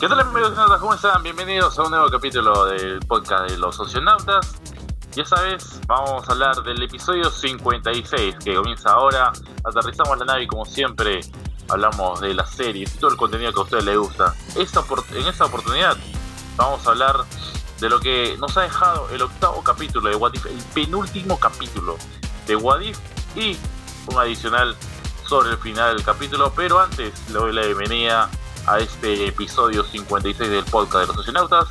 ¿Qué tal amigos ¿Cómo están? Bienvenidos a un nuevo capítulo del podcast de los socionautas. Y esta vamos a hablar del episodio 56 que comienza ahora. Aterrizamos la nave y como siempre hablamos de la serie y todo el contenido que a ustedes les gusta. Esta, en esta oportunidad vamos a hablar de lo que nos ha dejado el octavo capítulo de What If, el penúltimo capítulo de What If y un adicional sobre el final del capítulo. Pero antes le doy la bienvenida a este episodio 56 del podcast de los socionautas.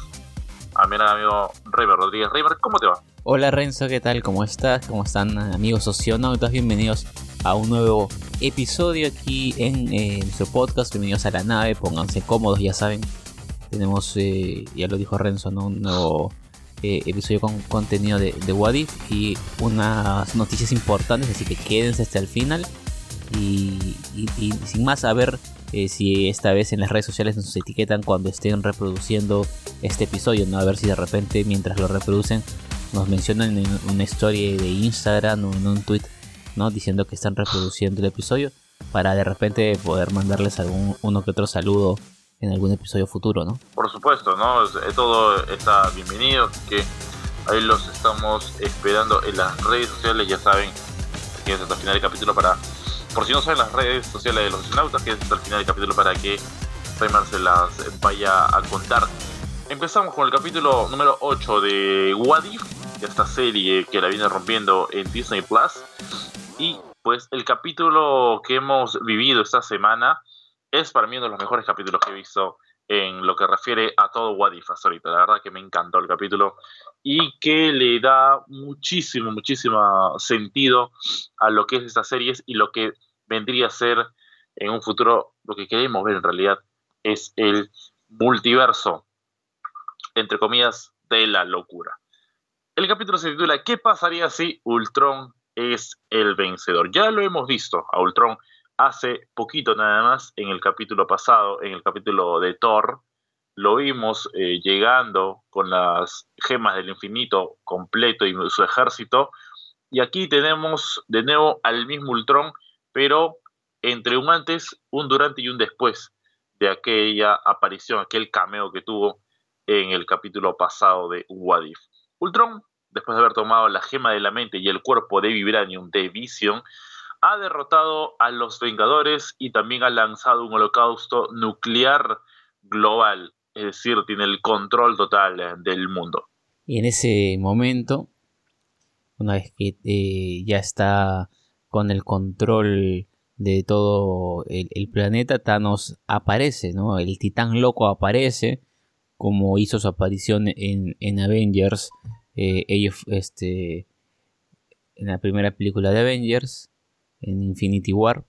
A mi amigo Reimer Rodríguez. Reimer, ¿cómo te va? Hola Renzo, ¿qué tal? ¿Cómo estás? ¿Cómo están amigos socionautas? Bienvenidos a un nuevo episodio aquí en eh, nuestro podcast. Bienvenidos a la nave, pónganse cómodos, ya saben. Tenemos, eh, ya lo dijo Renzo, ¿no? un nuevo eh, episodio con contenido de, de Wadif y unas noticias importantes, así que quédense hasta el final. y sin más, a ver eh, si esta vez en las redes sociales nos etiquetan cuando estén reproduciendo este episodio, ¿no? A ver si de repente mientras lo reproducen nos mencionan en una historia de Instagram o en un tweet, ¿no? Diciendo que están reproduciendo el episodio para de repente poder mandarles algún uno que otro saludo en algún episodio futuro, ¿no? Por supuesto, ¿no? Todo está bienvenido, que ahí los estamos esperando en las redes sociales, ya saben que es hasta el final del capítulo para por si no saben las redes sociales de los astronautas, que es el final del capítulo para que Reimer se las vaya a contar. Empezamos con el capítulo número 8 de What de esta serie que la viene rompiendo en Disney Plus. Y pues el capítulo que hemos vivido esta semana es para mí uno de los mejores capítulos que he visto en lo que refiere a todo What If hasta ahorita. La verdad que me encantó el capítulo y que le da muchísimo, muchísimo sentido a lo que es estas series y lo que vendría a ser en un futuro, lo que queremos ver en realidad es el multiverso, entre comillas, de la locura. El capítulo se titula ¿Qué pasaría si Ultron es el vencedor? Ya lo hemos visto a Ultron hace poquito nada más en el capítulo pasado, en el capítulo de Thor, lo vimos eh, llegando con las gemas del infinito completo y su ejército. Y aquí tenemos de nuevo al mismo Ultron, pero entre un antes, un durante y un después de aquella aparición, aquel cameo que tuvo en el capítulo pasado de What If. Ultron, después de haber tomado la gema de la mente y el cuerpo de Vibranium de Vision, ha derrotado a los Vengadores y también ha lanzado un holocausto nuclear global es decir, tiene el control total eh, del mundo. Y en ese momento, una vez que eh, ya está con el control de todo el, planeta, Thanos aparece, ¿no? El titán loco aparece, como hizo su aparición en, Avengers, eh, este, en la primera película de Avengers, en Infinity War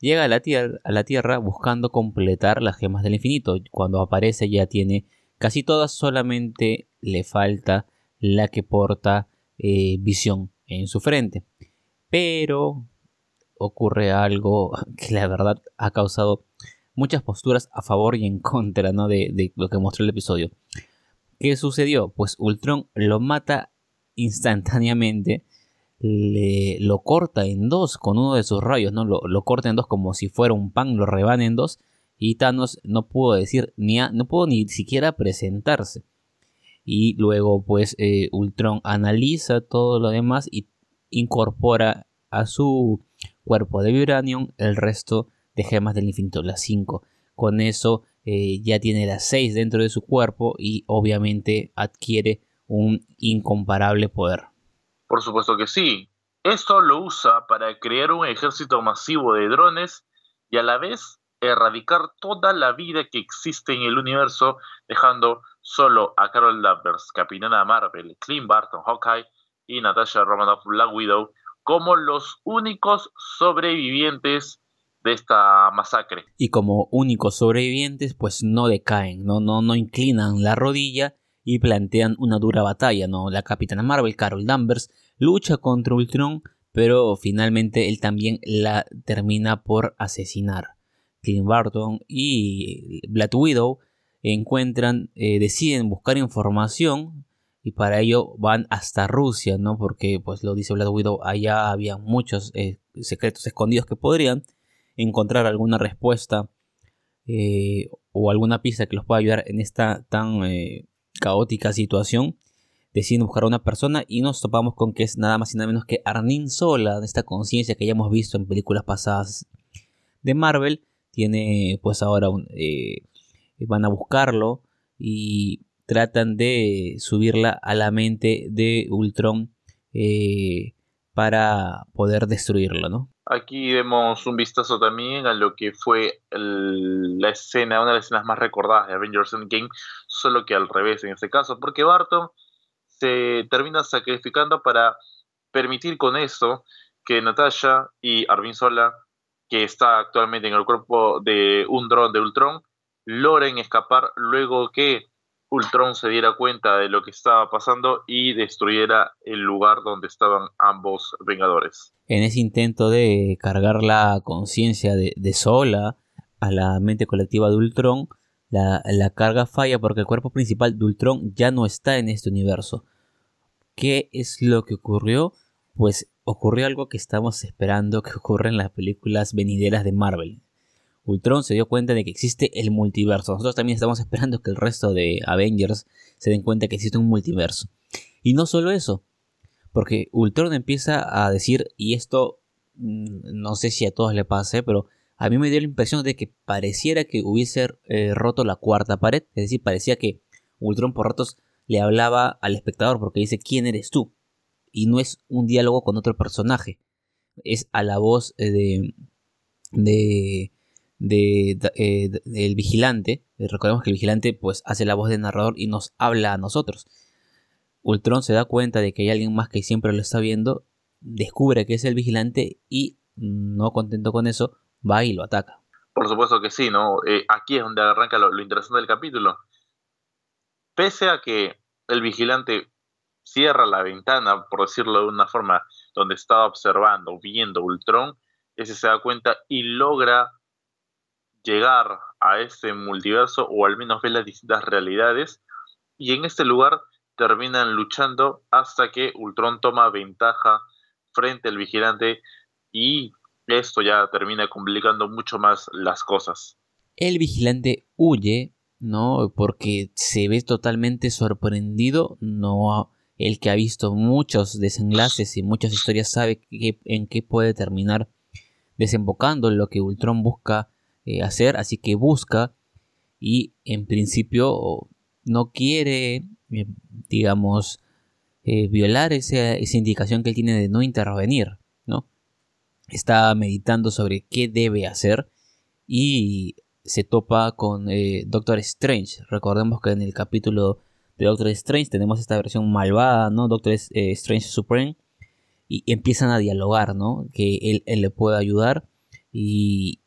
llega a la, tierra, buscando completar las gemas del infinito. Cuando aparece ya tiene casi todas, solamente le falta la que porta eh, visión en su frente. Pero ocurre algo que la verdad ha causado muchas posturas a favor y en contra ¿no? de, de lo que mostró el episodio. ¿Qué sucedió? Pues Ultron lo mata instantáneamente le, lo corta en dos con uno de sus rayos, ¿no? Lo, lo, corta en dos como si fuera un pan, lo rebana en dos. Y Thanos no pudo decir ni no pudo ni siquiera presentarse. Y luego, pues, eh, Ultron analiza todo lo demás y incorpora a su cuerpo de Vibranium el resto de gemas del infinito, las 5. Con eso eh, ya tiene las 6 dentro de su cuerpo y obviamente adquiere un incomparable poder. Por supuesto que sí. Esto lo usa para crear un ejército masivo de drones y a la vez erradicar toda la vida que existe en el universo, dejando solo a Carol Danvers, Capitana Marvel, Clint Barton, Hawkeye y Natasha Romanoff, Black Widow, como los únicos sobrevivientes de esta masacre. Y como únicos sobrevivientes, pues no decaen, no, no, no inclinan la rodilla y plantean una dura batalla, ¿no? La Capitana Marvel, Carol Danvers, lucha contra Ultron, pero finalmente él también la termina por asesinar. Clint Barton y Black Widow encuentran, eh, deciden buscar información y para ello van hasta Rusia, ¿no? Porque, pues lo dice Black Widow, allá había muchos eh, secretos escondidos que podrían encontrar alguna respuesta eh, o alguna pista que los pueda ayudar en esta tan caótica situación, deciden buscar a una persona y nos topamos con que es nada más y nada menos que Arnim Sola, esta conciencia que ya hemos visto en películas pasadas de Marvel. Tiene pues ahora un, eh, van a buscarlo y tratan de subirla a la mente de Ultron para poder destruirlo, ¿no? Aquí vemos un vistazo también a lo que fue la escena, una de las escenas más recordadas de Avengers Endgame, solo que al revés en este caso, porque Barton se termina sacrificando para permitir con eso que Natasha y Arvin Sola, que está actualmente en el cuerpo de un dron de Ultron, logren escapar luego que Ultron se diera cuenta de lo que estaba pasando y destruyera el lugar donde estaban ambos Vengadores. En ese intento de cargar la conciencia de, Sola a la mente colectiva de Ultron, la, la, carga falla porque el cuerpo principal de Ultron ya no está en este universo. ¿Qué es lo que ocurrió? Pues ocurrió algo que estamos esperando que ocurra en las películas venideras de Marvel. Ultron se dio cuenta de que existe el multiverso. Nosotros también estamos esperando que el resto de Avengers se den cuenta que existe un multiverso. Y no solo eso, porque Ultron empieza a decir, y esto mm, no sé si a todos le pase, pero a mí me dio la impresión de que pareciera que hubiese eh, roto la cuarta pared, es decir, parecía que Ultron por ratos le hablaba al espectador porque dice, ¿quién eres tú? Y no es un diálogo con otro personaje, es a la voz eh, de, de de, eh, del vigilante. Eh, recordemos que el vigilante pues hace la voz de narrador y nos habla a nosotros. Ultron se da cuenta de que hay alguien más que siempre lo está viendo, descubre que es el vigilante y no contento con eso, va y lo ataca. Por supuesto que sí, ¿no? Eh, aquí es donde arranca lo, lo interesante del capítulo. Pese a que el vigilante cierra la ventana, por decirlo de una forma, donde estaba observando, viendo Ultron, ese se da cuenta y logra llegar a ese multiverso o al menos ver las distintas realidades y en este lugar terminan luchando hasta que Ultron toma ventaja frente al vigilante y esto ya termina complicando mucho más las cosas. El vigilante huye, ¿no? Porque se ve totalmente sorprendido, no el que ha visto muchos desenlaces y muchas historias sabe en qué puede terminar desembocando lo que Ultron busca eh, hacer, así que busca y en principio no quiere, eh, digamos, eh, violar esa, indicación que él tiene de no intervenir, ¿no? Está meditando sobre qué debe hacer y se topa con Doctor Strange. Recordemos que en el capítulo de Doctor Strange tenemos esta versión malvada, ¿no? Doctor Strange Supreme. Y empiezan a dialogar, ¿no? Que él, él le puede ayudar. Y,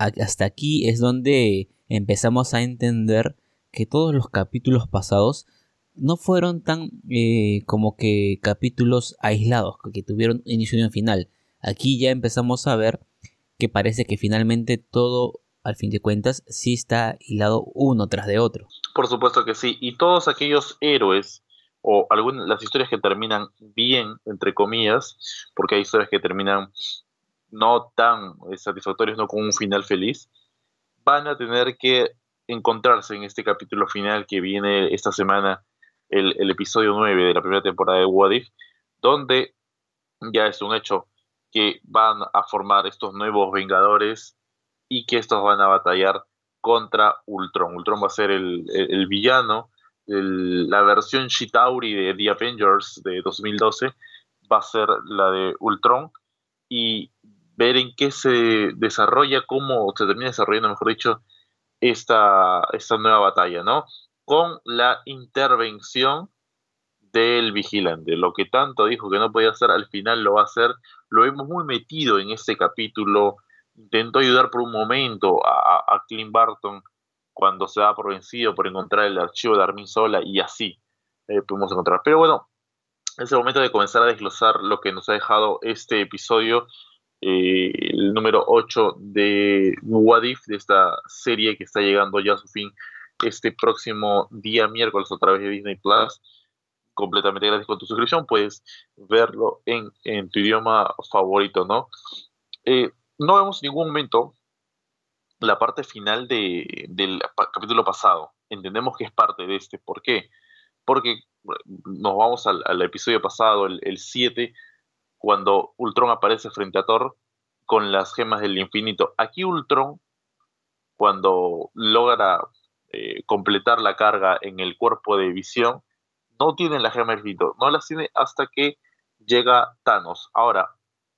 hasta aquí es donde empezamos a entender que todos los capítulos pasados no fueron tan eh, como que capítulos aislados, que tuvieron inicio y un final. Aquí ya empezamos a ver que parece que finalmente todo, al fin de cuentas, sí está hilado uno tras de otro. Por supuesto que sí, y todos aquellos héroes o algunas las historias que terminan bien, entre comillas, porque hay historias que terminan no tan satisfactorios, no con un final feliz, van a tener que encontrarse en este capítulo final que viene esta semana, el, episodio 9 de la primera temporada de What donde ya es un hecho que van a formar estos nuevos Vengadores y que estos van a batallar contra Ultron. Ultron va a ser el, villano, la versión Shitauri de The Avengers de 2012 va a ser la de Ultron. Y ver en qué se desarrolla, cómo se termina desarrollando, mejor dicho, esta, esta nueva batalla, ¿no? Con la intervención del vigilante. Lo que tanto dijo que no podía hacer, al final lo va a hacer. Lo vemos muy metido en este capítulo. Intentó ayudar por un momento a, a Clint Barton cuando se da por vencido por encontrar el archivo de Armin Sola y así eh, pudimos encontrar. Pero bueno, es el momento de comenzar a desglosar lo que nos ha dejado este episodio eh, el número 8 de Wadif, de esta serie que está llegando ya a su fin este próximo día miércoles a través de Disney Plus. Completamente gratis con tu suscripción, puedes verlo en, tu idioma favorito, ¿no? Eh, no vemos en ningún momento la parte final de, del capítulo pasado. Entendemos que es parte de este. ¿Por qué? Porque nos vamos al, episodio pasado, el 7, cuando Ultron aparece frente a Thor con las gemas del infinito. Aquí Ultron, cuando logra eh, completar la carga en el cuerpo de visión, no tiene la gema del infinito, no las tiene hasta que llega Thanos. Ahora,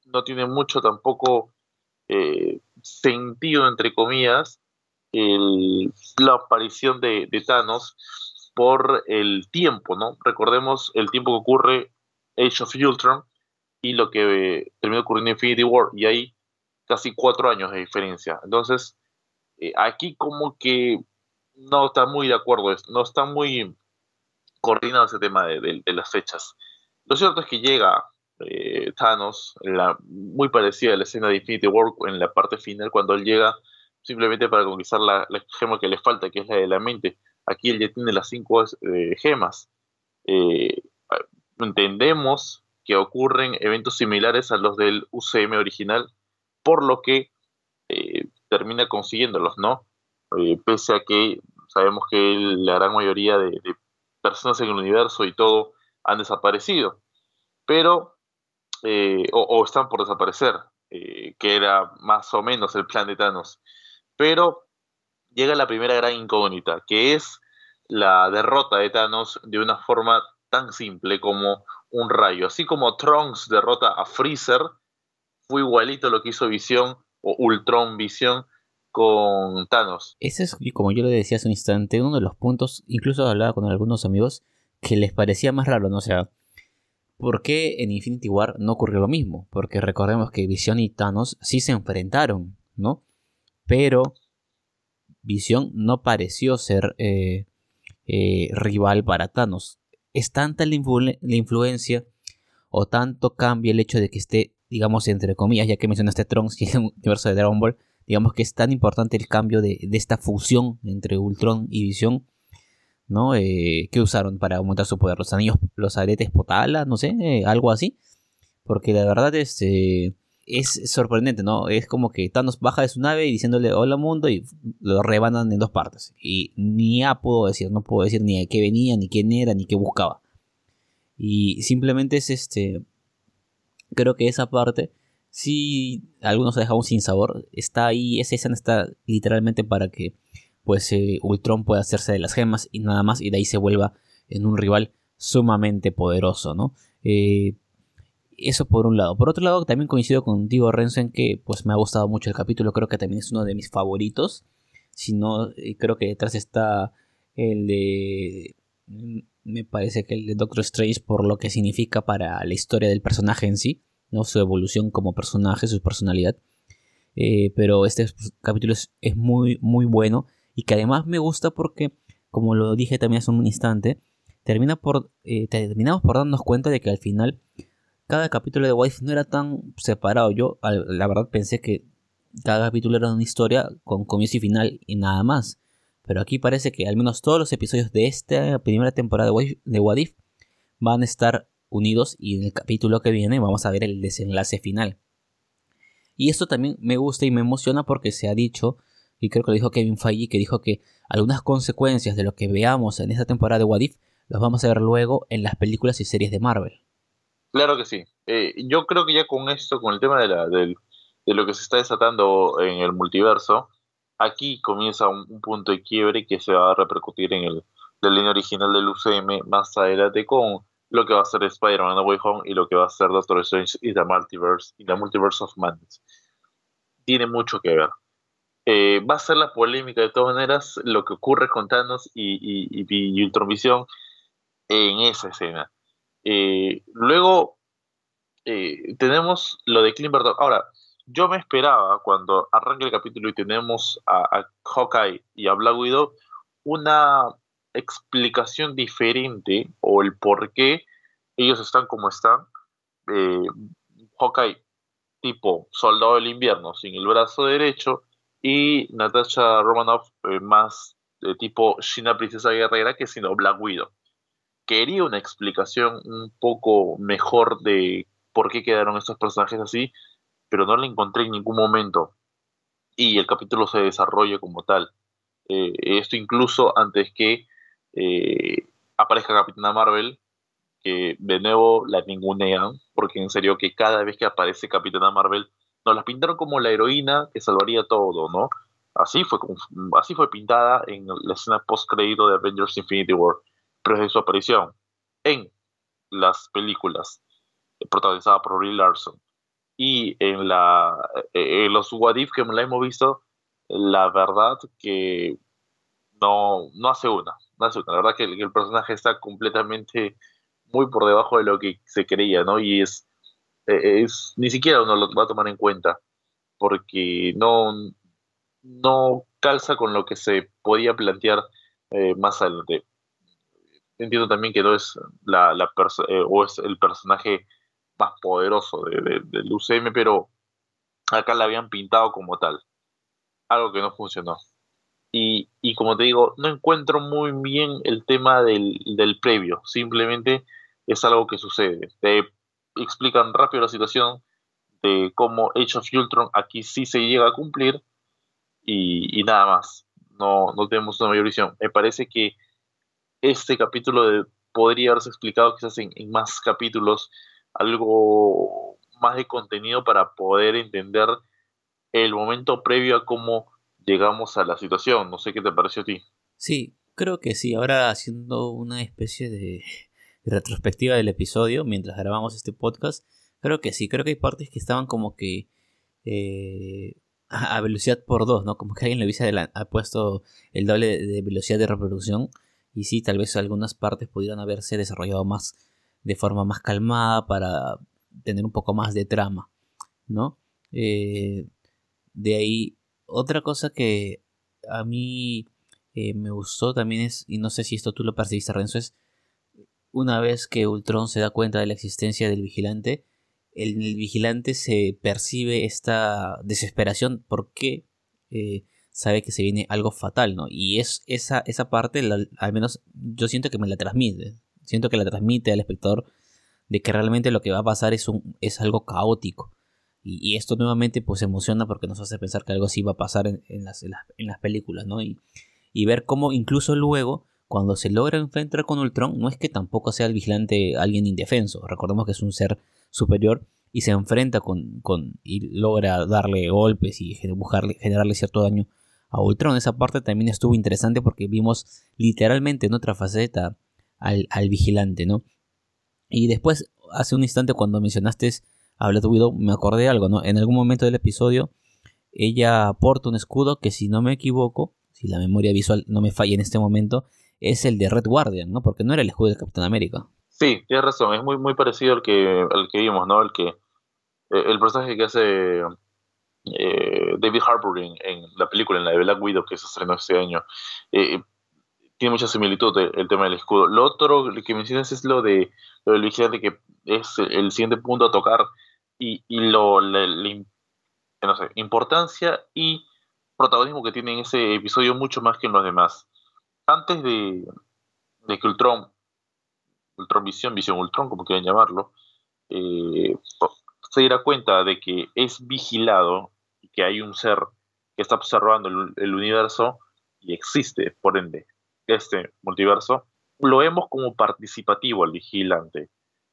no tiene mucho tampoco eh, sentido, entre comillas, la aparición de, de, Thanos por el tiempo, ¿no? Recordemos el tiempo que ocurre Age of Ultron y lo que terminó ocurriendo en Infinity War, y hay casi cuatro años de diferencia. Entonces, eh, aquí como que no está muy de acuerdo, no está muy coordinado ese tema de, las fechas. Lo cierto es que llega eh, Thanos, la, muy parecida a la escena de Infinity War en la parte final, cuando él llega simplemente para conquistar la, gema que le falta, que es la de la mente. Aquí él ya tiene las cinco eh, gemas. entendemos que ocurren eventos similares a los del UCM original, por lo que eh, termina consiguiéndolos, ¿no? Eh, pese a que sabemos que la gran mayoría de, personas en el universo y todo han desaparecido, pero, eh, o, están por desaparecer, que era más o menos el plan de Thanos. Pero llega la primera gran incógnita, que es la derrota de Thanos de una forma tan simple como un rayo. Así como Trunks derrota a Freezer, fue igualito lo que hizo Visión o Ultron Visión con Thanos. Ese es, como yo le decía hace un instante, uno de los puntos, incluso hablaba con algunos amigos, que les parecía más raro, ¿no? O sea, ¿por qué en Infinity War no ocurrió lo mismo? Porque recordemos que Visión y Thanos sí se enfrentaron, ¿no? Pero Visión no pareció ser eh, eh, rival para Thanos es tanta la, influencia o tanto cambia el hecho de que esté, digamos, entre comillas, ya que mencionaste Trunks y el universo de Dragon Ball, digamos que es tan importante el cambio de, esta fusión entre Ultron y Visión, ¿no? Eh, que usaron para aumentar su poder? Los anillos, los aretes Potala, no sé, eh, algo así. Porque la verdad es, este, es sorprendente, ¿no? Es como que Thanos baja de su nave y diciéndole hola mundo y lo rebanan en dos partes. Y ni A puedo decir, no puedo decir ni a qué venía, ni quién era, ni qué buscaba. Y simplemente es este. Creo que esa parte, si algunos se dejaron sin sabor, está ahí, esa escena está literalmente para que pues eh, Ultron pueda hacerse de las gemas y nada más, y de ahí se vuelva en un rival sumamente poderoso, ¿no? Eh, eso por un lado. Por otro lado, también coincido contigo, Renzo, en que pues me ha gustado mucho el capítulo. Creo que también es uno de mis favoritos. Si no, eh, creo que detrás está el de. Me parece que el de Doctor Strange por lo que significa para la historia del personaje en sí. Su evolución como personaje, su personalidad. Eh, pero este capítulo es, muy, muy bueno. Y que además me gusta porque, como lo dije también hace un instante, termina por, eh, terminamos por darnos cuenta de que al final cada capítulo de Wife no era tan separado. Yo, la verdad, pensé que cada capítulo era una historia con comienzo y final y nada más. Pero aquí parece que al menos todos los episodios de esta primera temporada de, de What If van a estar unidos y en el capítulo que viene vamos a ver el desenlace final. Y esto también me gusta y me emociona porque se ha dicho, y creo que lo dijo Kevin Feige, que dijo que algunas consecuencias de lo que veamos en esta temporada de What If los vamos a ver luego en las películas y series de Marvel. Claro que sí. Eh, yo creo que ya con esto, con el tema de, la, de, lo que se está desatando en el multiverso, aquí comienza un, punto de quiebre que se va a repercutir en el, la línea original del UCM más adelante con lo que va a ser Spider-Man No Way Home y lo que va a ser Doctor Strange y The Multiverse y The Multiverse of Madness. Tiene mucho que ver. Eh, va a ser la polémica de todas maneras lo que ocurre con Thanos y, y, y en esa escena. Eh, luego eh, tenemos lo de Clint Ahora, yo me esperaba cuando arranque el capítulo y tenemos a, Hawkeye y a Black Widow una explicación diferente o el por qué ellos están como están. Eh, Hawkeye tipo soldado del invierno sin el brazo derecho y Natasha Romanoff más de tipo China princesa guerrera que sino Black Widow quería una explicación un poco mejor de por qué quedaron estos personajes así, pero no la encontré en ningún momento. y el capítulo se desarrolla como tal. Eh, esto incluso antes que eh, aparezca Capitana Marvel, que de nuevo la ningunean, porque en serio que cada vez que aparece Capitana Marvel, nos la pintaron como la heroína que salvaría todo, ¿no? Así fue, así fue pintada en la escena post-crédito de Avengers Infinity War, desde su aparición en las películas protagonizada por Brie Larson y en, la, eh, en los What If que la hemos visto, la verdad que no, no hace una, no hace una. La verdad que el, personaje está completamente muy por debajo de lo que se creía, ¿no? Y es, eh, es ni siquiera uno lo va a tomar en cuenta, porque no, no calza con lo que se podía plantear eh, más adelante. Entiendo también que no es la, la o es el personaje más poderoso del UCM, pero acá la habían pintado como tal. Algo que no funcionó. Y, como te digo, no encuentro muy bien el tema del, del, previo. Simplemente es algo que sucede. Te explican rápido la situación de cómo Age of Ultron aquí sí se llega a cumplir y, nada más. No, no tenemos una mayor visión. Me parece que este capítulo podría haberse explicado quizás en, en más capítulos algo más de contenido para poder entender el momento previo a cómo llegamos a la situación. No sé qué te pareció a ti. Sí, creo que sí. Ahora haciendo una especie de, retrospectiva del episodio mientras grabamos este podcast, creo que sí. Creo que hay partes que estaban como que eh, a velocidad por dos, ¿no? Como que alguien le hubiese ha puesto el doble de velocidad de reproducción. Y sí, tal vez algunas partes pudieran haberse desarrollado más de forma más calmada para tener un poco más de trama, ¿no? Eh, de ahí, otra cosa que a mí eh, me gustó también es, y no sé si esto tú lo percibiste, Renzo, es una vez que Ultron se da cuenta de la existencia del vigilante, el, el vigilante se percibe esta desesperación porque eh, sabe que se viene algo fatal, ¿no? Y es esa, esa parte, al menos yo siento que me la transmite. Siento que la transmite al espectador de que realmente lo que va a pasar es, un, es algo caótico. Y, esto nuevamente pues emociona porque nos hace pensar que algo así va a pasar en, las, en las, películas, ¿no? Y, y, ver cómo incluso luego, cuando se logra enfrentar con Ultron, no es que tampoco sea el vigilante alguien indefenso. Recordemos que es un ser superior y se enfrenta con, con y logra darle golpes y buscarle, generarle cierto daño a Ultron. Esa parte también estuvo interesante porque vimos literalmente en otra faceta al, vigilante, ¿no? Y después, hace un instante cuando mencionaste a Black Widow, me acordé de algo, ¿no? En algún momento del episodio, ella porta un escudo que si no me equivoco, si la memoria visual no me falla en este momento, es el de Red Guardian, ¿no? Porque no era el escudo de Capitán América. Sí, tienes razón, es muy, muy parecido al que, al que vimos, ¿no? El que eh, el personaje que hace eh, David Harbour en, la película, en la de Black Widow, que se estrenó este año. Eh, tiene mucha similitud el, tema del escudo. Lo otro que mencionas es lo de lo del vigilante, que es el siguiente punto a tocar, y, lo, no sé, importancia y protagonismo que tiene en ese episodio mucho más que en los demás. Antes de, de que Ultron, Ultron Visión, Visión Ultron, como quieran llamarlo, eh, se diera cuenta de que es vigilado y que hay un ser que está observando el universo y existe, por ende, este multiverso, lo vemos como participativo al vigilante.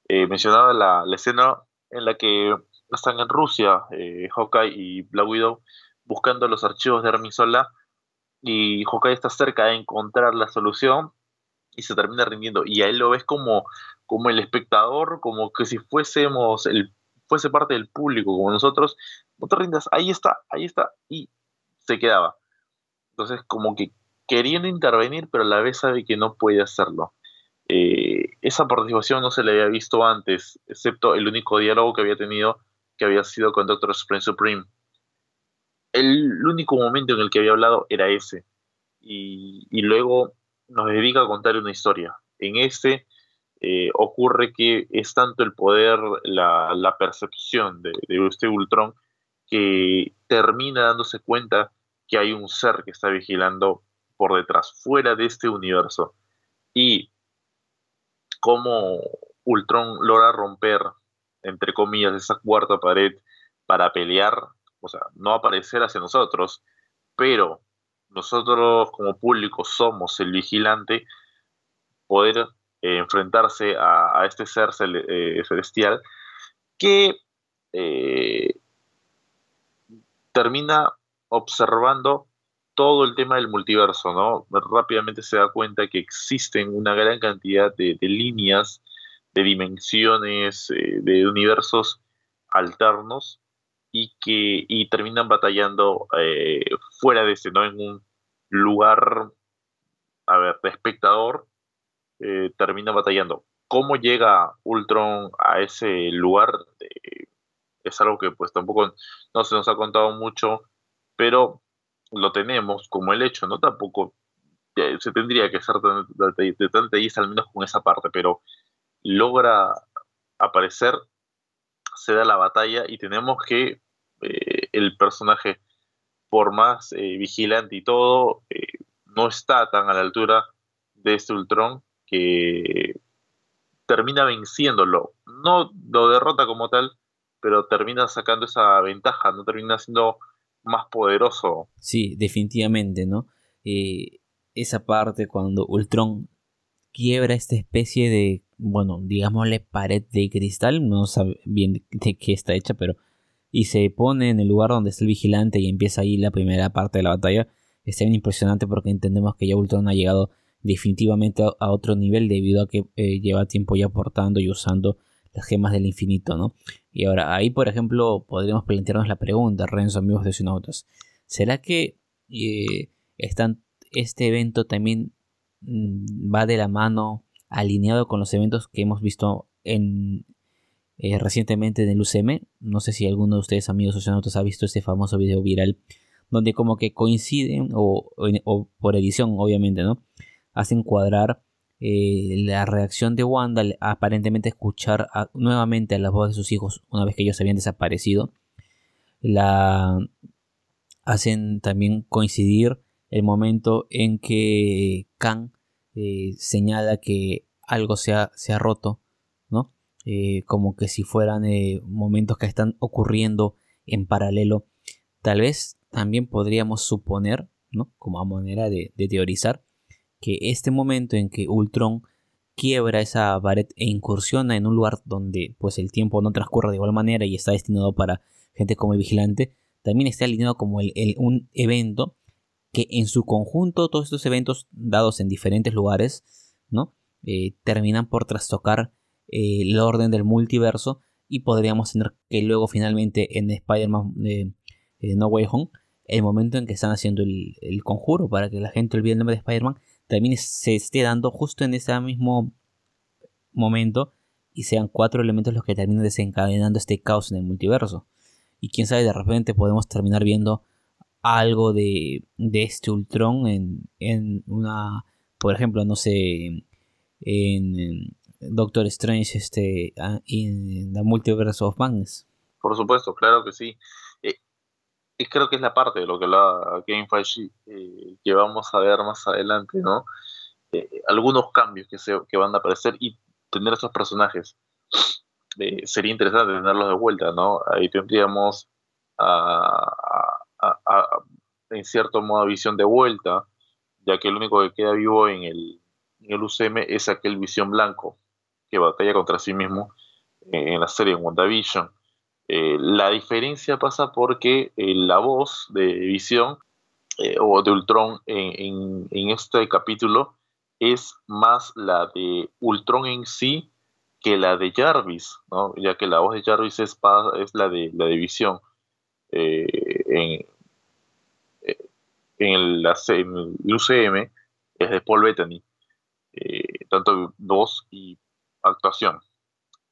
Eh, mencionaba la, escena en la que están en Rusia, eh, Hawkeye y Black Widow, buscando los archivos de Armisola y Hawkeye está cerca de encontrar la solución y se termina rindiendo. Y ahí lo ves como, como el espectador, como que si fuésemos el, fuese parte del público, como nosotros, no te rindas, ahí está, ahí está, y se quedaba. Entonces, como que queriendo intervenir, pero a la vez sabe que no puede hacerlo. Eh, esa participación no se le había visto antes, excepto el único diálogo que había tenido, que había sido con Doctor Strange Supreme. El, único momento en el que había hablado era ese. Y, luego nos dedica a contar una historia. En este eh, ocurre que es tanto el poder, la, percepción de, este Ultron, que termina dándose cuenta que hay un ser que está vigilando por detrás, fuera de este universo. Y cómo Ultron logra romper, entre comillas, esa cuarta pared para pelear o sea, no aparecer hacia nosotros, pero nosotros como público somos el vigilante, poder eh, enfrentarse a, este ser eh, celestial que eh, termina observando todo el tema del multiverso, ¿no? Rápidamente se da cuenta que existen una gran cantidad de, líneas, de dimensiones, de universos alternos y que y terminan batallando fuera de ese, ¿no? En un lugar, a ver, de espectador eh, termina batallando. ¿Cómo llega Ultron a ese lugar? es algo que pues tampoco no se nos ha contado mucho, pero lo tenemos como el hecho, ¿no? Tampoco eh, se tendría que ser tan detallista al menos con esa parte, pero logra aparecer, se da la batalla y tenemos que eh, el personaje, por más vigilante y todo, no está tan a la altura de este Ultron que termina venciéndolo. No lo derrota como tal, pero termina sacando esa ventaja, no termina siendo más poderoso. Sí, definitivamente, ¿no? Eh, esa parte cuando Ultron quiebra esta especie de, bueno, digámosle pared de cristal, no sabe bien de qué está hecha, pero y se pone en el lugar donde está el vigilante y empieza ahí la primera parte de la batalla, está bien impresionante porque entendemos que ya Ultron ha llegado definitivamente a, otro nivel debido a que eh, lleva tiempo ya portando y usando las gemas del infinito, ¿no? Y ahora, ahí por ejemplo, podríamos plantearnos la pregunta, Renzo, amigos de Sinautas, ¿será que eh, este evento también mm, va de la mano alineado con los eventos que hemos visto en, eh, recientemente en el UCM? No sé si alguno de ustedes, amigos oceanautas, ha visto este famoso video viral donde como que coinciden, o por edición obviamente, ¿no? Hacen cuadrar eh, la reacción de Wanda aparentemente escuchar nuevamente a la voz de sus hijos una vez que ellos habían desaparecido. La hacen también coincidir el momento en que Kang eh, señala que algo se ha, se ha roto, ¿no? Eh, como que si fueran momentos que están ocurriendo en paralelo. Tal vez también podríamos suponer, ¿no? Como a manera de teorizar, que este momento en que Ultron quiebra esa pared e incursiona en un lugar donde pues el tiempo no transcurre de igual manera y está destinado para gente como el vigilante, también está alineado como el, un evento que en su conjunto todos estos eventos dados en diferentes lugares, ¿no? Eh, terminan por trastocar eh, el orden del multiverso y podríamos tener que luego finalmente en Spider-Man eh, No Way Home, el momento en que están haciendo el, el, conjuro para que la gente olvide el nombre de Spider-Man, también se esté dando justo en ese mismo momento y sean cuatro elementos los que terminen desencadenando este caos en el multiverso. Y quién sabe, de repente podemos terminar viendo algo de, este Ultron en, en, una, por ejemplo, no sé, en, Doctor Strange este, en The Multiverse of Madness. Por supuesto, claro que sí y creo que es la parte de lo que la Game eh, que vamos a ver más adelante, ¿no? Eh, algunos cambios que, se, que van a aparecer y tener esos personajes. Eh, sería interesante tenerlos de vuelta, ¿no? Ahí tendríamos en cierto modo visión de vuelta, ya que el único que queda vivo en el, en el UCM es aquel visión blanco que batalla contra sí mismo en la serie en WandaVision. Eh, la diferencia pasa porque eh, la voz de Visión eh, o de Ultron en, este capítulo es más la de Ultron en sí que la de Jarvis, ya que la voz de Jarvis es, es la, de, la de Visión. en, el, UCM es de Paul Bettany, tanto voz y actuación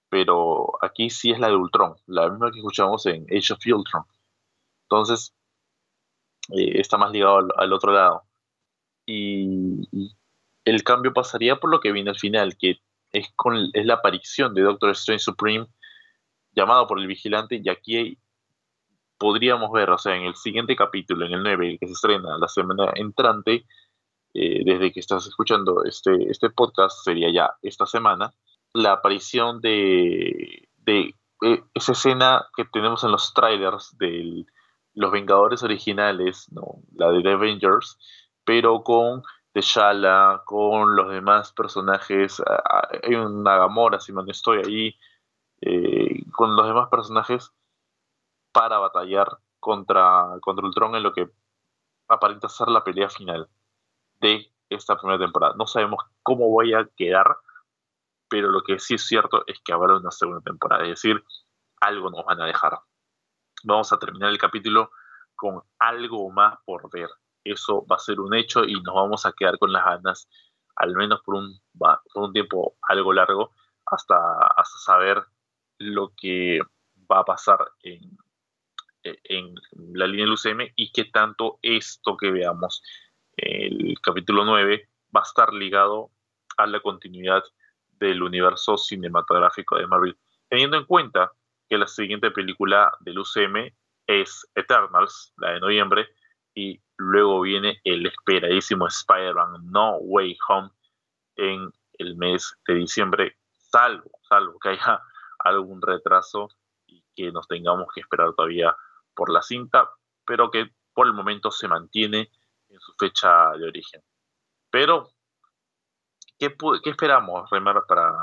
pero aquí sí es la de Ultron, la misma que escuchamos en Age of Ultron. Entonces, eh, está más ligado al, otro lado. Y, el cambio pasaría por lo que viene al final, que es, con, es la aparición de Doctor Strange Supreme, llamado por el vigilante, y aquí podríamos ver, o sea, en el siguiente capítulo, en el 9, que se estrena la semana entrante, eh, desde que estás escuchando este, este podcast, sería ya esta semana, la aparición de, de eh, esa escena que tenemos en los trailers del los Vengadores originales, ¿no? la de The Avengers, pero con T'Challa, con los demás personajes, hay una Gamora, si no estoy ahí, eh, con los demás personajes para batallar contra, contra Ultron en lo que aparenta ser la pelea final de esta primera temporada. No sabemos cómo vaya a quedar, pero lo que sí es cierto es que habrá una segunda temporada, es decir, algo nos van a dejar. Vamos a terminar el capítulo con algo más por ver. Eso va a ser un hecho y nos vamos a quedar con las ganas, al menos por un, por un tiempo algo largo, hasta, hasta saber lo que va a pasar en, en la línea del UCM y qué tanto esto que veamos el capítulo 9 va a estar ligado a la continuidad del universo cinematográfico de Marvel, teniendo en cuenta que la siguiente película del UCM es Eternals, la de noviembre, y luego viene el esperadísimo Spider-Man No Way Home en el mes de diciembre, salvo, salvo que haya algún retraso y que nos tengamos que esperar todavía por la cinta, pero que por el momento se mantiene en su fecha de origen. Pero, ¿qué, esperamos, Remar, para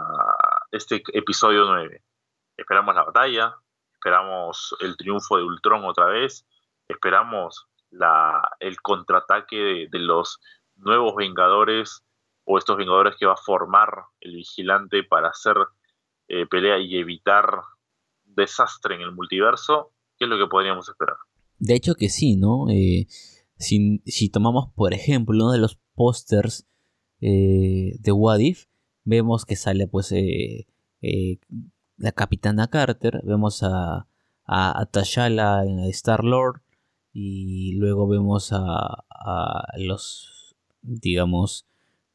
este episodio 9? ¿Esperamos la batalla? ¿Esperamos el triunfo de Ultron otra vez? ¿Esperamos la, el contraataque de, los nuevos Vengadores o estos Vengadores que va a formar el vigilante para hacer eh, pelea y evitar desastre en el multiverso? ¿Qué es lo que podríamos esperar? De hecho que sí, ¿no? Eh, si, tomamos, por ejemplo, uno de los pósters eh, de What If, vemos que sale pues eh, la Capitana Carter, vemos a, a, a T'Challa en Star-Lord y luego vemos a, los, digamos,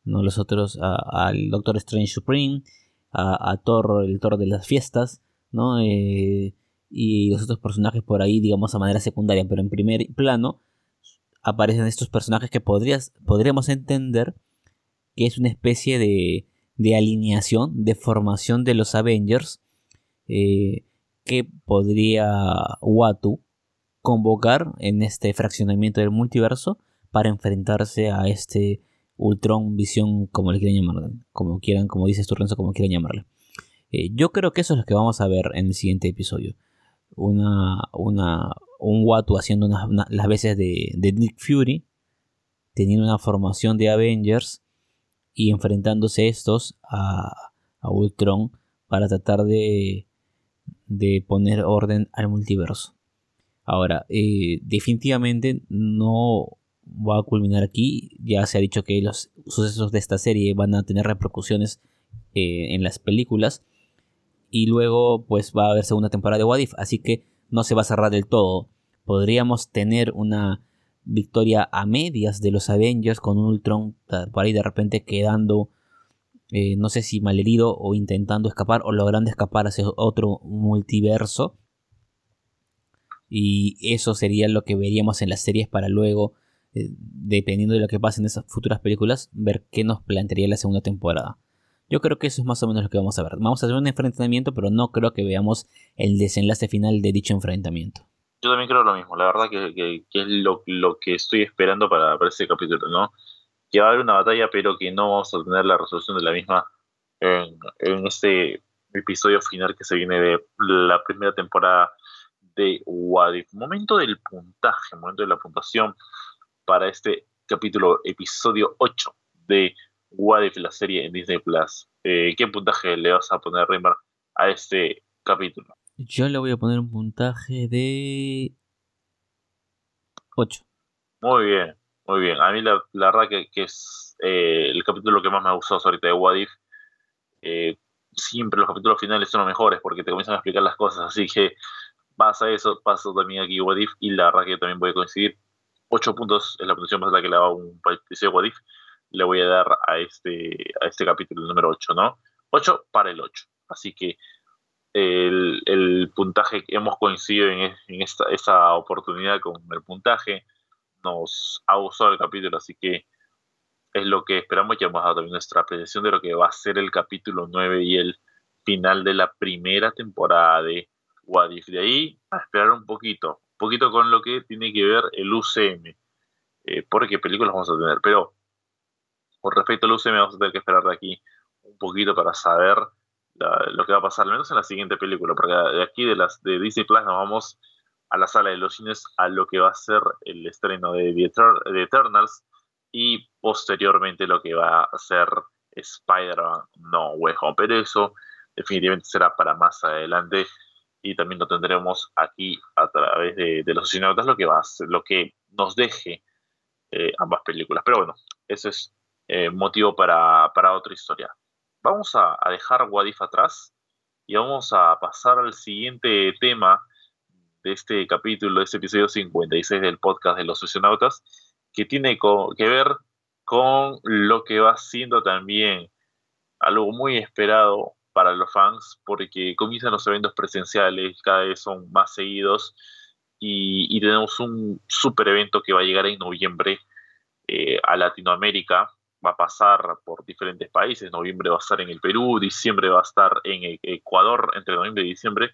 no los otros, al Doctor Strange Supreme, a, Thor, el Thor de las fiestas, ¿no? y los otros personajes por ahí, digamos, a manera secundaria, pero en primer plano aparecen estos personajes que podrías, podríamos entender que es una especie de, de alineación, de formación de los Avengers eh, que podría Watu convocar en este fraccionamiento del multiverso para enfrentarse a este Ultron Visión, como le quieran llamar, como quieran, como dices tú, como quieran llamarle. Eh, yo creo que eso es lo que vamos a ver en el siguiente episodio una, una, un Watu haciendo las veces de, de Nick Fury, teniendo una formación de Avengers y enfrentándose estos a, Ultron para tratar de, de poner orden al multiverso. Ahora, eh, definitivamente no va a culminar aquí. Ya se ha dicho que los sucesos de esta serie van a tener repercusiones eh, en las películas y luego pues va a haber segunda temporada de Wadif, así que no se va a cerrar del todo. Podríamos tener una victoria a medias de los Avengers con un Ultron por ahí de repente quedando eh, no sé si malherido o intentando escapar o logrando escapar hacia otro multiverso. Y eso sería lo que veríamos en las series para luego, eh, dependiendo de lo que pase en esas futuras películas, ver qué nos plantearía la segunda temporada. Yo creo que eso es más o menos lo que vamos a ver. Vamos a hacer un enfrentamiento, pero no creo que veamos el desenlace final de dicho enfrentamiento. Yo también creo lo mismo. La verdad que, es lo, que estoy esperando para, para este capítulo, ¿no? Que va a haber una batalla, pero que no vamos a tener la resolución de la misma en, este episodio final que se viene de la primera temporada de Wadif. Momento del puntaje, momento de la puntuación para este capítulo, episodio 8 de What If, la serie en Disney Plus. Eh, ¿Qué puntaje le vas a poner, Reimer, a este capítulo? Yo le voy a poner un puntaje de 8. Muy bien, muy bien. A mí la, verdad que, es eh, el capítulo que más me ha gustado ahorita de What If. Eh, siempre los capítulos finales son los mejores porque te comienzan a explicar las cosas, así que pasa eso, pasa también aquí What If y la verdad que yo también voy a coincidir. 8 puntos es la puntuación más alta que le da un episodio de What If le voy a dar a este, a este capítulo número 8, ¿no? 8 para el 8. Así que el, el puntaje, hemos coincidido en, esta, esta, oportunidad con el puntaje, nos ha gustado el capítulo, así que es lo que esperamos y hemos dado también nuestra apreciación de lo que va a ser el capítulo 9 y el final de la primera temporada de What De ahí a esperar un poquito, poquito con lo que tiene que ver el UCM, eh, porque películas vamos a tener, pero con respecto al UCM vamos a tener que esperar de aquí un poquito para saber lo que va a pasar, al menos en la siguiente película, porque de aquí de las de Disney Plus nos vamos a la sala de los cines a lo que va a ser el estreno de The, Eternals y posteriormente lo que va a ser Spider-Man No Way Home. Pero eso definitivamente será para más adelante y también lo tendremos aquí a través de, los astronautas lo que va a ser, lo que nos deje eh, ambas películas. Pero bueno, ese es eh, motivo para, otra historia. Vamos a, dejar Wadif atrás y vamos a pasar al siguiente tema de este capítulo, de este episodio 56 del podcast de los astronautas, que tiene que ver con lo que va siendo también algo muy esperado para los fans porque comienzan los eventos presenciales, cada vez son más seguidos y, tenemos un super evento que va a llegar en noviembre eh, a Latinoamérica, va a pasar por diferentes países, noviembre va a estar en el Perú, diciembre va a estar en e-, Ecuador, entre noviembre y diciembre,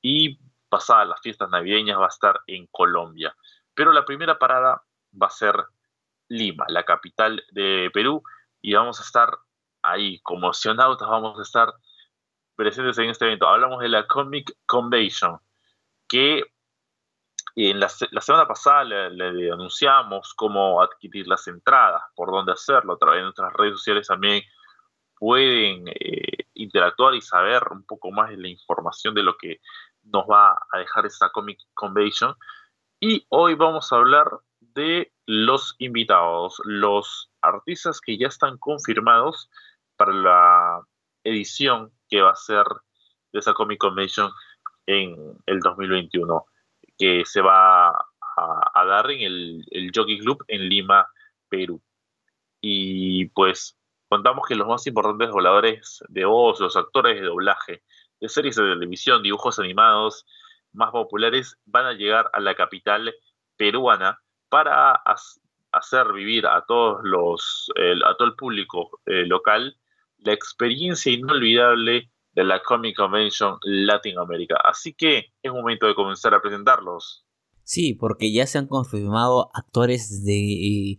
y pasadas las fiestas navideñas va a estar en Colombia. Pero la primera parada va a ser Lima, la capital de Perú, y vamos a estar ahí como oceanautas, vamos a estar presentes en este evento. Hablamos de la Comic Convention, que en la, semana pasada le, anunciamos cómo adquirir las entradas, por dónde hacerlo, a través de nuestras redes sociales también pueden eh, interactuar y saber un poco más de la información de lo que nos va a dejar esta Comic Convention. Y hoy vamos a hablar de los invitados, los artistas que ya están confirmados para la edición que va a ser de esa Comic Convention en el 2021, que se va a, dar en el, Jockey Club en Lima, Perú. Y pues contamos que los más importantes voladores de voz, los actores de doblaje de series de televisión, dibujos animados más populares, van a llegar a la capital peruana para hacer vivir a todos los, a todo el público eh, local la experiencia inolvidable de la Comic Convention Latinoamérica. Así que es momento de comenzar a presentarlos. Sí, porque ya se han confirmado actores de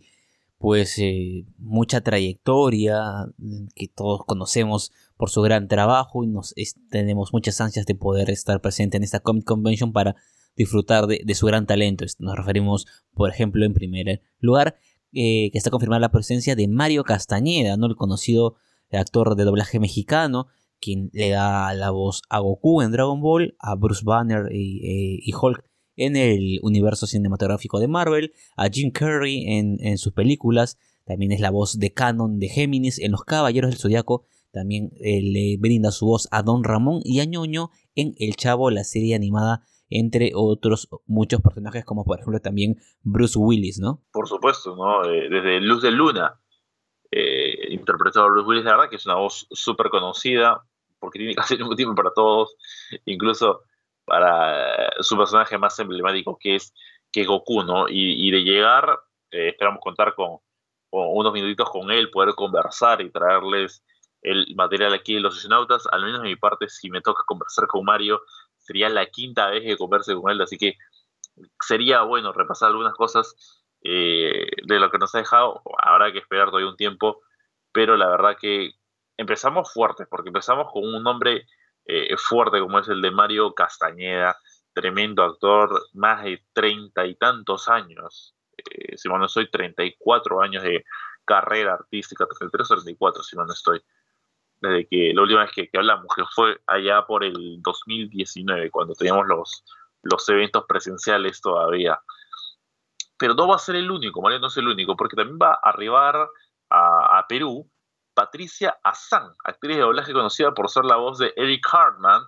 pues eh, mucha trayectoria que todos conocemos por su gran trabajo y nos tenemos muchas ansias de poder estar presente en esta Comic Convention para disfrutar de, su gran talento. Nos referimos, por ejemplo, en primer lugar, eh, que está confirmada la presencia de Mario Castañeda, ¿no? el conocido actor de doblaje mexicano, quien le da la voz a Goku en Dragon Ball, a Bruce Banner y, eh, Hulk en el universo cinematográfico de Marvel, a Jim Carrey en, sus películas, también es la voz de Canon de Géminis en Los Caballeros del Zodiaco, también eh, le brinda su voz a Don Ramón y a Ñoño en El Chavo, la serie animada, entre otros muchos personajes, como por ejemplo también Bruce Willis, ¿no? Por supuesto, ¿no? Eh, desde Luz de Luna, eh, interpretado por Bruce Willis, la verdad que es una voz súper conocida, porque tiene casi el mismo tiempo para todos, incluso para su personaje más emblemático que es, que Goku, ¿no? Y, de llegar, eh, esperamos contar con, unos minutitos con él, poder conversar y traerles el material aquí de los astronautas, al menos de mi parte, si me toca conversar con Mario, sería la quinta vez que converse con él, así que sería bueno repasar algunas cosas eh, de lo que nos ha dejado. Habrá que esperar todavía un tiempo, pero la verdad que empezamos fuertes, porque empezamos con un nombre eh, fuerte como es el de Mario Castañeda, tremendo actor, más de treinta y tantos años, eh, si mal no estoy, 34 años de carrera artística, 33 o 34, si mal no estoy, desde que la última vez que, hablamos, que fue allá por el 2019, cuando teníamos los, los eventos presenciales todavía. Pero no va a ser el único, Mario no es el único, porque también va a arribar a, Perú Patricia Azan, actriz de doblaje conocida por ser la voz de Eric Hartman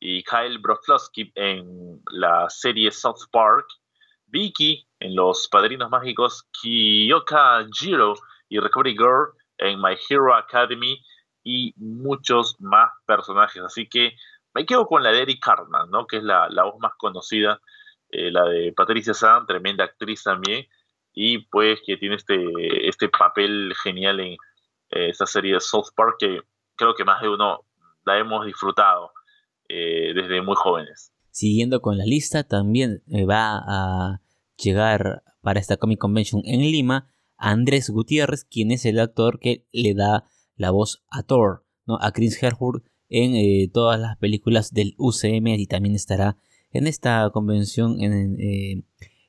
y Kyle Broflovsky en la serie South Park, Vicky en Los Padrinos Mágicos, Kiyoka Jiro y Recovery Girl en My Hero Academy y muchos más personajes. Así que me quedo con la de Eric Hartman, ¿no? que es la voz más conocida eh, la de Patricia San, tremenda actriz también, y pues que tiene este, este papel genial en eh, esta serie de South Park que creo que más de uno la hemos disfrutado eh, desde muy jóvenes. Siguiendo con la lista, también eh, va a llegar para esta Comic Convention en Lima Andrés Gutiérrez, quien es el actor que le da la voz a Thor, ¿no? a Chris Hemsworth en todas las películas del UCM y también estará en esta convención en, eh,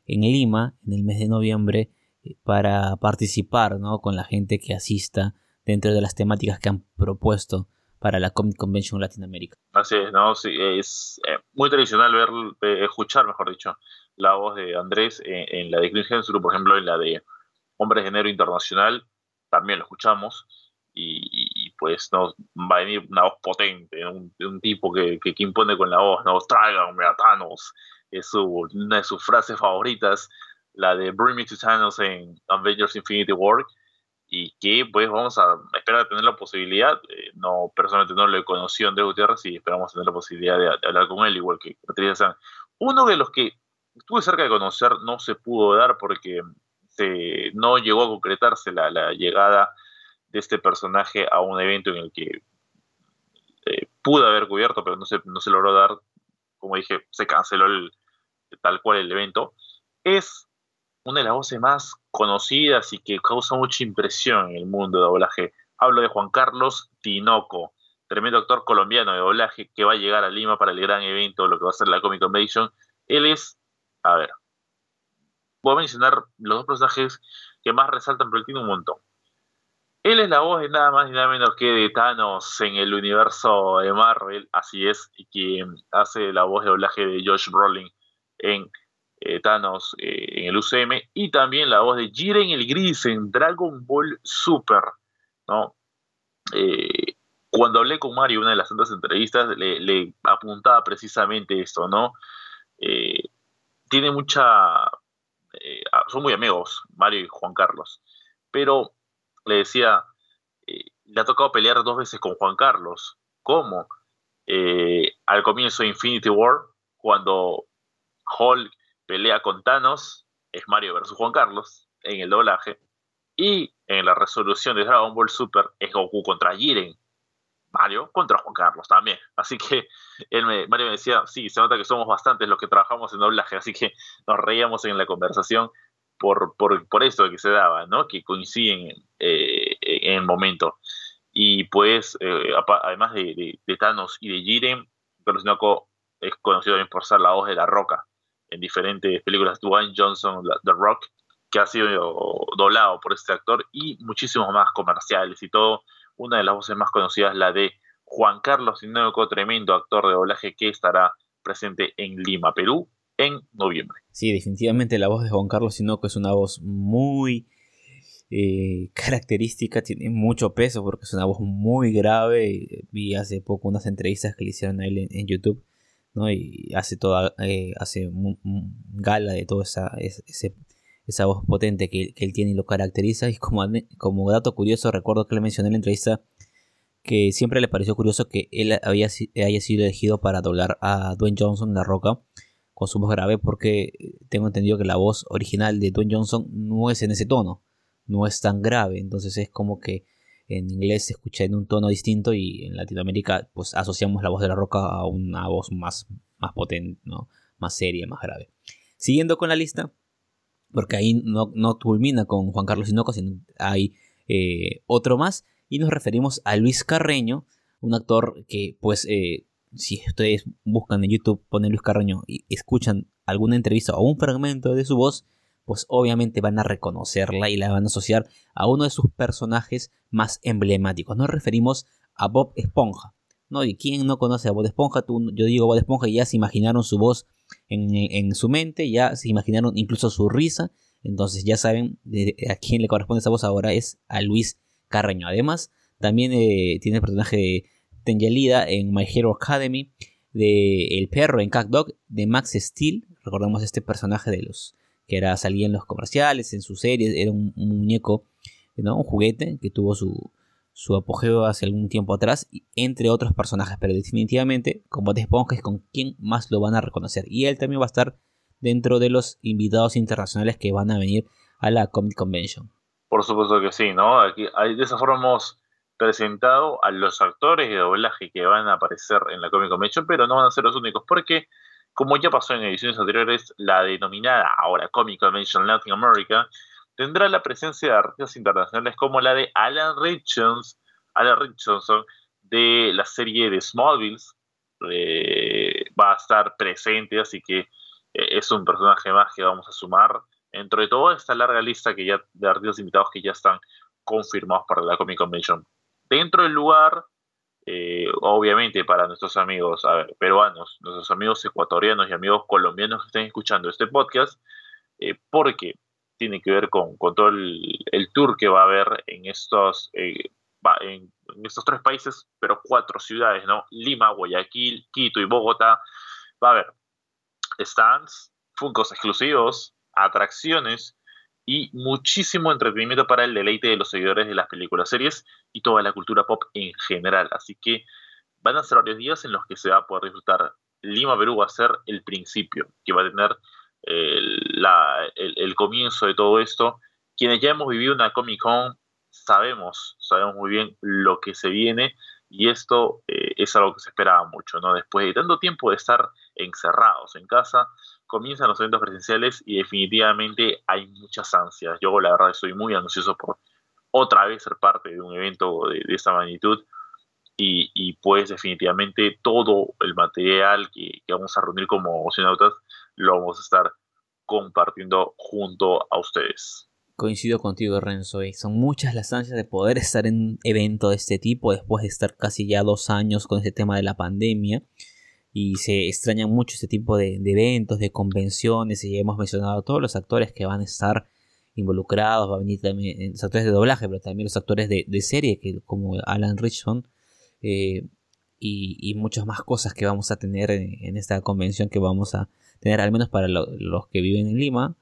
en Lima en el mes de noviembre para participar ¿no? con la gente que asista dentro de las temáticas que han propuesto para la Comic Convention Latinoamérica. Así es, ¿no? Sí, es eh, muy tradicional ver, eh, escuchar, mejor dicho, la voz de Andrés en, la de Chris Hemsworth, por ejemplo, en la de Hombres de Enero Internacional, también lo escuchamos, y, pues nos va a venir una voz potente, un, un tipo que, que, impone con la voz, ¿no? Tráiganme a Thanos, es su, una de sus frases favoritas, la de Bring Me to Thanos en Avengers Infinity War, y que pues vamos a esperar a tener la posibilidad, eh, no personalmente no lo he conocido Andrés Gutiérrez y esperamos tener la posibilidad de, hablar con él, igual que Patricia Uno de los que estuve cerca de conocer no se pudo dar porque se, no llegó a concretarse la, la, llegada de este personaje a un evento en el que eh, pudo haber cubierto, pero no se, no se logró dar, como dije, se canceló el, tal cual el evento, es una de las voces más conocidas y que causa mucha impresión en el mundo de doblaje. Hablo de Juan Carlos Tinoco, tremendo actor colombiano de doblaje que va a llegar a Lima para el gran evento, lo que va a ser la Comic Convention. Él es, a ver, voy a mencionar los dos personajes que más resaltan, pero él tiene un montón. Él es la voz de nada más y nada menos que de Thanos en el universo de Marvel, así es, y quien hace la voz de doblaje de Josh Brolin en eh, Thanos eh, en el UCM, y también la voz de Jiren el Gris en Dragon Ball Super, ¿no? Eh, cuando hablé con Mario en una de las tantas entrevistas, le, apuntaba precisamente esto, ¿no? tiene mucha... son muy amigos, Mario y Juan Carlos, pero le decía, le ha tocado pelear dos veces con Juan Carlos. ¿Cómo? al comienzo de Infinity War, cuando Hulk pelea con Thanos es Mario versus Juan Carlos en el doblaje. Y en la resolución de Dragon Ball Super es Goku contra Jiren. Mario contra Juan Carlos también. Así que él me, Mario me decía, sí, se nota que somos bastantes los que trabajamos en doblaje, así que nos reíamos en la conversación por, por, por esto que se daba, ¿no? Que coinciden eh, en el momento. Y pues, eh, además de, Thanos y de Jiren, Sinoco es conocido también por ser la voz de la roca en diferentes películas, Dwayne Johnson, The Rock, que ha sido doblado por este actor, y muchísimos más comerciales y todo. Una de las voces más conocidas, la de Juan Carlos Sinoco, tremendo actor de doblaje que estará presente en Lima, Perú, en noviembre. Sí, definitivamente la voz de Juan Carlos Sinoco es una voz muy eh, característica, tiene mucho peso porque es una voz muy grave. Vi hace poco unas entrevistas que le hicieron a él en YouTube y hace toda, eh, hace gala de toda esa, esa voz potente que, él tiene y lo caracteriza. Y como, como dato curioso, recuerdo que le mencioné en la entrevista que siempre le pareció curioso que él había, haya sido elegido para doblar a Dwayne Johnson La Roca con su voz grave porque tengo entendido que la voz original de Dwayne Johnson no es en ese tono, no es tan grave, entonces es como que en inglés se escucha en un tono distinto y en Latinoamérica pues asociamos la voz de la roca a una voz más, más potente, ¿no? más seria, más grave. Siguiendo con la lista, porque ahí no, no culmina con Juan Carlos Sinoco, sino hay eh, otro más, y nos referimos a Luis Carreño, un actor que pues eh, si ustedes buscan en YouTube, ponen Luis Carreño y escuchan alguna entrevista o un fragmento de su voz, pues obviamente van a reconocerla y la van a asociar a uno de sus personajes más emblemáticos. Nos referimos a Bob Esponja. ¿no? ¿Y quién no conoce a Bob Esponja? yo digo Bob Esponja y ya se imaginaron su voz en, su mente, ya se imaginaron incluso su risa. Entonces ya saben a quién le corresponde esa voz ahora es a Luis Carreño. Además, también eh, tiene el personaje de Tenyalida en My Hero Academy, de El Perro en Cat Dog, de Max Steel. Recordemos este personaje de los que era, salía en los comerciales, en sus series, era un, muñeco, ¿no? un juguete que tuvo su, su apogeo hace algún tiempo atrás, entre otros personajes, pero definitivamente como de Esponja es con quien más lo van a reconocer. Y él también va a estar dentro de los invitados internacionales que van a venir a la Comic Convention. Por supuesto que sí, ¿no? Aquí, de esa forma hemos presentado a los actores de doblaje que van a aparecer en la Comic Convention, pero no van a ser los únicos, porque como ya pasó en ediciones anteriores, la denominada ahora Comic Convention Latin America tendrá la presencia de artistas internacionales como la de Alan Richardson, Alan Richardson de la serie de Smallville, eh, va a estar presente, así que eh, es un personaje más que vamos a sumar dentro de toda esta larga lista que ya, de artistas invitados que ya están confirmados para la Comic Convention. Dentro del lugar, eh, obviamente para nuestros amigos peruanos, nuestros amigos ecuatorianos y amigos colombianos que estén escuchando este podcast, porque tiene que ver con, todo el, tour que va a haber en estos, estos tres países, pero cuatro ciudades, ¿no? Lima, Guayaquil, Quito y Bogotá. Va a haber stands, funcos exclusivos, atracciones y muchísimo entretenimiento para el deleite de los seguidores de las películas, series y toda la cultura pop en general. Así que van a ser varios días en los que se va a poder disfrutar. Lima, Perú va a ser el principio, que va a tener el, el comienzo de todo esto. Quienes ya hemos vivido una Comic Con sabemos, sabemos muy bien lo que se viene y esto eh, es algo que se esperaba mucho, ¿no? Después de tanto tiempo de estar encerrados en casa, comienzan los eventos presenciales y definitivamente hay muchas ansias. Yo la verdad estoy muy ansioso por otra vez ser parte de un evento de, esta magnitud y, pues definitivamente todo el material que, que vamos a reunir como oceanautas lo vamos a estar compartiendo junto a ustedes. Coincido contigo, Renzo. Eh. Son muchas las ansias de poder estar en un evento de este tipo después de estar casi ya dos años con este tema de la pandemia. Y se extrañan mucho este tipo de, eventos, de convenciones. Y hemos mencionado todos los actores que van a estar involucrados. Va a venir también los actores de doblaje, pero también los actores de, serie, que, como Alan Richardson. Eh, y, muchas más cosas que vamos a tener en, esta convención que vamos a tener, al menos para los que viven en Lima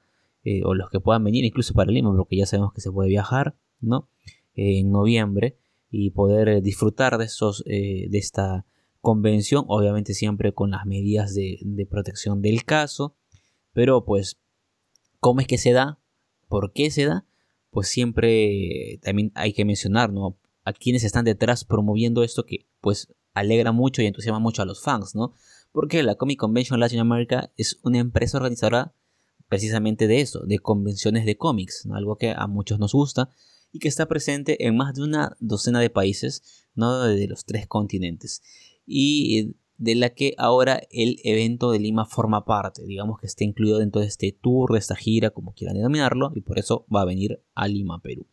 eh, o los que puedan venir incluso para Lima, porque ya sabemos que se puede viajar, ¿no? Eh, en noviembre y poder eh, disfrutar de, esos, de esta convención, obviamente siempre con las medidas de, protección del caso, pero pues, ¿cómo es que se da? ¿Por qué se da? Pues siempre también hay que mencionar, ¿no? A quienes están detrás promoviendo esto que pues alegra mucho y entusiasma mucho a los fans, ¿no? Porque la Comic Convention Latin America es una empresa organizadora precisamente de eso, de convenciones de cómics, algo que a muchos nos gusta y que está presente en más de una docena de países ¿no? de los tres continentes y de la que ahora el evento de Lima forma parte, digamos que está incluido dentro de este tour, de esta gira, como quieran denominarlo, y por eso va a venir a Lima, Perú.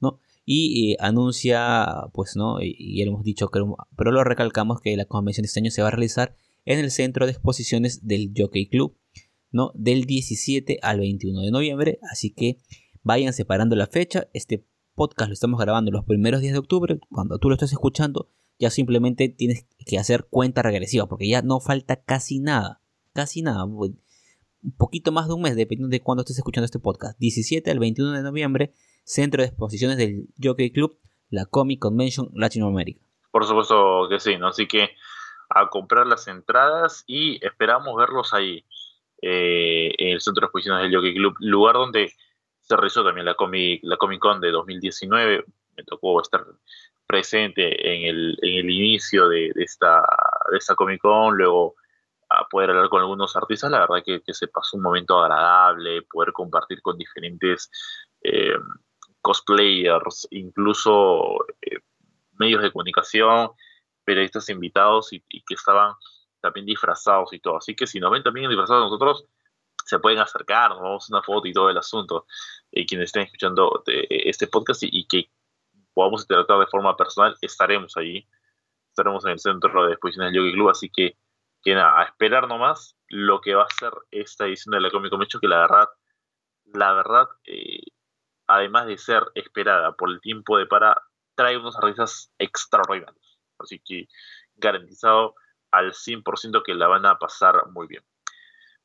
¿no? Y eh, anuncia, pues no, y, hemos dicho, pero lo recalcamos que la convención de este año se va a realizar en el centro de exposiciones del Jockey Club, ¿no? Del 17 al 21 de noviembre, así que vayan separando la fecha. Este podcast lo estamos grabando los primeros días de octubre. Cuando tú lo estés escuchando, ya simplemente tienes que hacer cuenta regresiva, porque ya no falta casi nada. Casi nada. Un poquito más de un mes, dependiendo de cuándo estés escuchando este podcast. 17 al 21 de noviembre, Centro de Exposiciones del Jockey Club, la Comic Convention Latinoamérica. Por supuesto que sí, ¿no? Así que a comprar las entradas y esperamos verlos ahí. Eh, en el Centro de Exposiciones del Jockey Club, lugar donde se realizó también la Comic, la Comic Con de 2019. Me tocó estar presente en el, en el inicio de, esta, de esta Comic Con, luego a poder hablar con algunos artistas, la verdad que, que se pasó un momento agradable, poder compartir con diferentes eh, cosplayers, incluso eh, medios de comunicación, periodistas invitados y que estaban también disfrazados y todo. Así que si nos ven también disfrazados nosotros, se pueden acercar, nos vamos a una foto y todo el asunto. Y quienes estén escuchando este podcast y, que podamos interactuar de forma personal, estaremos allí. Estaremos en el centro de exposiciones del Yogi Club, así que, que nada, a esperar nomás lo que va a ser esta edición de la Comic Con que la verdad, la verdad, eh, además de ser esperada por el tiempo de para, trae unos artistas extraordinarios. Así que garantizado al 100% que la van a pasar muy bien.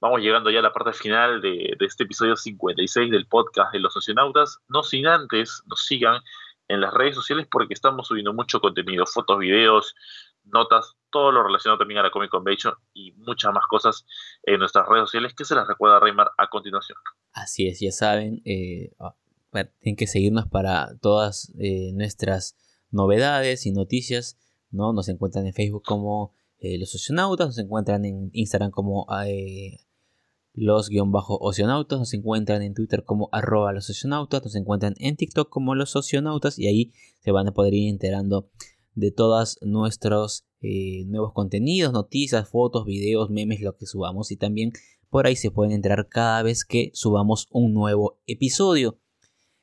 Vamos llegando ya a la parte final de, este episodio 56 del podcast de los socionautas. No sin antes nos sigan en las redes sociales porque estamos subiendo mucho contenido, fotos, videos, notas, todo lo relacionado también a la Comic Convention y muchas más cosas en nuestras redes sociales que se las recuerda Reymar a continuación. Así es, ya saben, eh, ah, tienen que seguirnos para todas eh, nuestras novedades y noticias, ¿no? Nos encuentran en Facebook como eh, los oceanautas, nos encuentran en Instagram como eh, los-oceanautas, nos encuentran en Twitter como arroba los oceanautas, nos encuentran en TikTok como los oceanautas y ahí se van a poder ir enterando de todos nuestros eh, nuevos contenidos, noticias, fotos, videos, memes, lo que subamos y también por ahí se pueden enterar cada vez que subamos un nuevo episodio.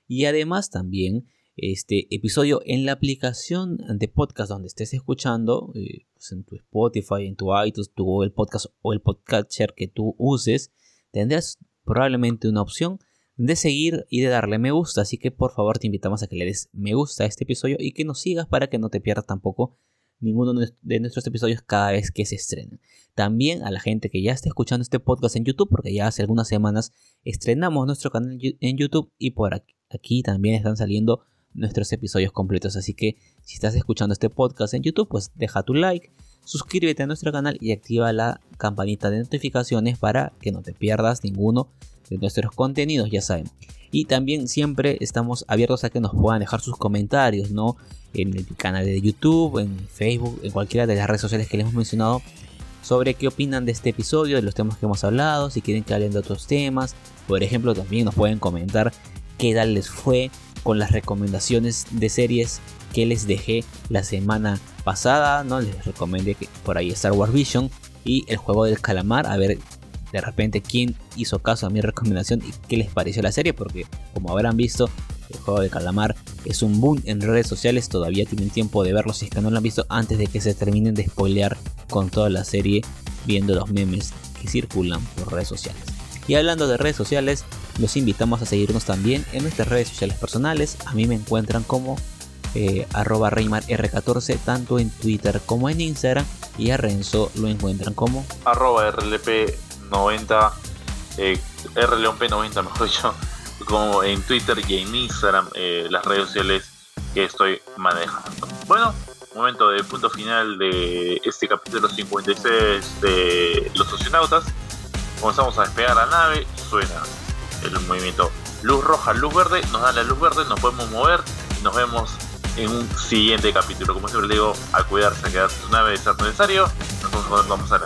Y además también este episodio en la aplicación de podcast donde estés escuchando, eh, pues en tu Spotify, en tu iTunes, tu Google Podcast o el podcatcher que tú uses, tendrás probablemente una opción de seguir y de darle me gusta. Así que por favor te invitamos a que le des me gusta a este episodio y que nos sigas para que no te pierdas tampoco ninguno de nuestros episodios cada vez que se estrenen. También a la gente que ya está escuchando este podcast en YouTube, porque ya hace algunas semanas estrenamos nuestro canal en YouTube y por aquí también están saliendo nuestros episodios completos. Así que si estás escuchando este podcast en YouTube, pues deja tu like, suscríbete a nuestro canal y activa la campanita de notificaciones para que no te pierdas ninguno de nuestros contenidos, ya saben. Y también siempre estamos abiertos a que nos puedan dejar sus comentarios, ¿no? En el canal de YouTube, en Facebook, en cualquiera de las redes sociales que les hemos mencionado sobre qué opinan de este episodio, de los temas que hemos hablado, si quieren que hablen de otros temas. Por ejemplo, también nos pueden comentar qué tal les fue con las recomendaciones de series que les dejé la semana pasada, ¿no? Les recomendé que por ahí Star Wars Vision y el juego del calamar, a ver de repente quién hizo caso a mi recomendación y qué les pareció la serie, porque como habrán visto, el juego del calamar es un boom en redes sociales, todavía tienen tiempo de verlo si es que no lo han visto antes de que se terminen de spoilear con toda la serie viendo los memes que circulan por redes sociales. Y hablando de redes sociales, los invitamos a seguirnos también en nuestras redes sociales personales. A mí me encuentran como eh, arroba R14, tanto en Twitter como en Instagram. Y a Renzo lo encuentran como arroba RLP90, eh, RLP90 mejor dicho, como en Twitter y en Instagram, eh, las redes sociales que estoy manejando. Bueno, momento de punto final de este capítulo 56 de Los Oceanautas. Comenzamos a despegar la nave, suena el movimiento luz roja, luz verde, nos da la luz verde, nos podemos mover y nos vemos en un siguiente capítulo. Como siempre digo, a cuidarse, a quedarse su nave de ser necesario. Nosotros vamos a